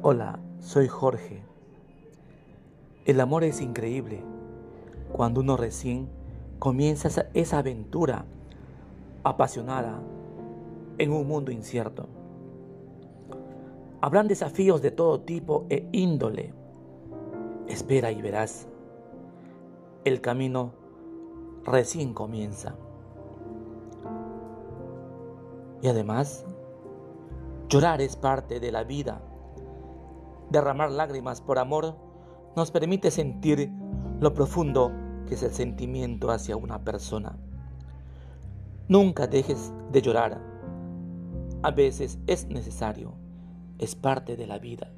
Hola, soy Jorge. El amor es increíble cuando uno recién comienza esa aventura apasionada en un mundo incierto. Habrán desafíos de todo tipo e índole. Espera y verás. El camino recién comienza. Y además, llorar es parte de la vida. Derramar lágrimas por amor nos permite sentir lo profundo que es el sentimiento hacia una persona. Nunca dejes de llorar. A veces es necesario, es parte de la vida.